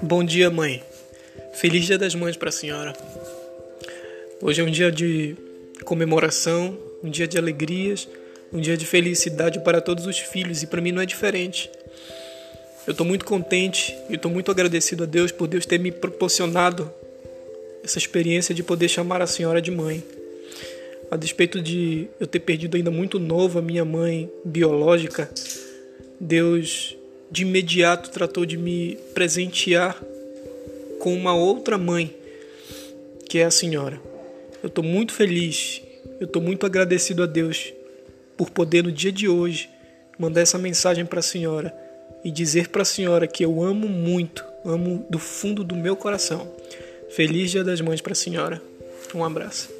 Bom dia, mãe. Feliz Dia das Mães para a senhora. Hoje é um dia de comemoração, um dia de alegrias, um dia de felicidade para todos os filhos e para mim não é diferente. Eu estou muito contente e estou muito agradecido a Deus por Deus ter me proporcionado essa experiência de poder chamar a senhora de mãe. A despeito de eu ter perdido ainda muito novo a minha mãe biológica, Deus de imediato tratou de me presentear com uma outra mãe, que é a senhora. Eu estou muito feliz, eu estou muito agradecido a Deus por poder no dia de hoje mandar essa mensagem para a senhora e dizer para a senhora que eu amo muito, amo do fundo do meu coração. Feliz Dia das Mães para a senhora. Um abraço.